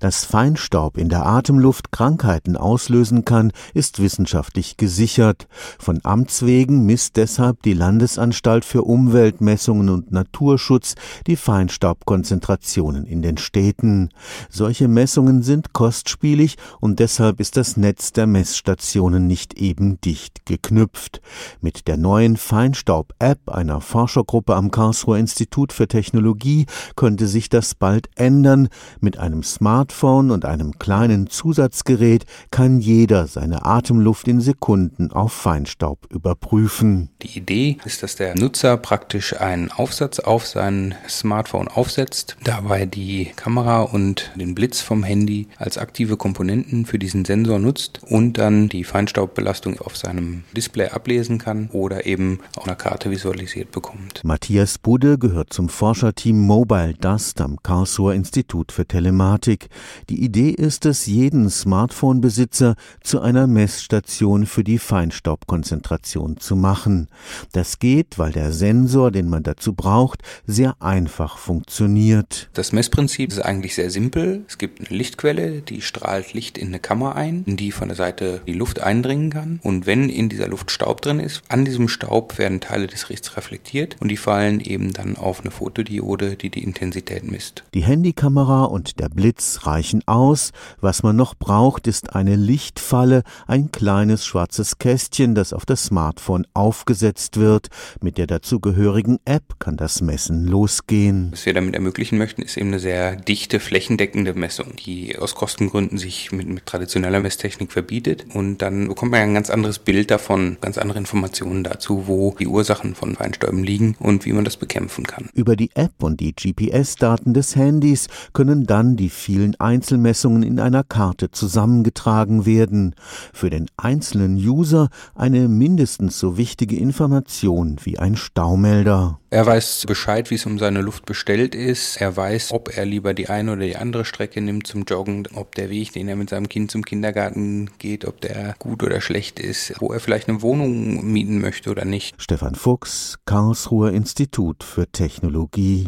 Dass Feinstaub in der Atemluft Krankheiten auslösen kann, ist wissenschaftlich gesichert. Von Amts wegen misst deshalb die Landesanstalt für Umweltmessungen und Naturschutz die Feinstaubkonzentrationen in den Städten. Solche Messungen sind kostspielig und deshalb ist das Netz der Messstationen nicht eben dicht geknüpft. Mit der neuen Feinstaub-App einer Forschergruppe am Karlsruher Institut für Technologie könnte sich das bald ändern. Mit einem Smart Smartphone und einem kleinen Zusatzgerät kann jeder seine Atemluft in Sekunden auf Feinstaub überprüfen. Die Idee ist, dass der Nutzer praktisch einen Aufsatz auf sein Smartphone aufsetzt, dabei die Kamera und den Blitz vom Handy als aktive Komponenten für diesen Sensor nutzt und dann die Feinstaubbelastung auf seinem Display ablesen kann oder eben auf einer Karte visualisiert bekommt. Matthias Budde gehört zum Forscherteam Mobile Dust am Karlsruher Institut für Telematik. Die Idee ist es, jeden Smartphone-Besitzer zu einer Messstation für die Feinstaubkonzentration zu machen. Das geht, weil der Sensor, den man dazu braucht, sehr einfach funktioniert. Das Messprinzip ist eigentlich sehr simpel. Es gibt eine Lichtquelle, die strahlt Licht in eine Kammer ein, in die von der Seite die Luft eindringen kann. Und wenn in dieser Luft Staub drin ist, an diesem Staub werden Teile des Lichts reflektiert und die fallen eben dann auf eine Fotodiode, die die Intensität misst. Die Handykamera und der Blitz reichen aus. Was man noch braucht, ist eine Lichtfalle, ein kleines schwarzes Kästchen, das auf das Smartphone aufgesetzt wird. Mit der dazugehörigen App kann das Messen losgehen. Was wir damit ermöglichen möchten, ist eben eine sehr dichte, flächendeckende Messung, die aus Kostengründen sich mit, mit traditioneller Messtechnik verbietet. Und dann bekommt man ein ganz anderes Bild davon, ganz andere Informationen dazu, wo die Ursachen von Feinstäuben liegen und wie man das bekämpfen kann. Über die App und die GPS-Daten des Handys können dann die vielen Einzelmessungen in einer Karte zusammengetragen werden. Für den einzelnen User eine mindestens so wichtige Information wie ein Staumelder. Er weiß Bescheid, wie es um seine Luft bestellt ist. Er weiß, ob er lieber die eine oder die andere Strecke nimmt zum Joggen, ob der Weg, den er mit seinem Kind zum Kindergarten geht, ob der gut oder schlecht ist, wo er vielleicht eine Wohnung mieten möchte oder nicht. Stefan Fuchs, Karlsruher Institut für Technologie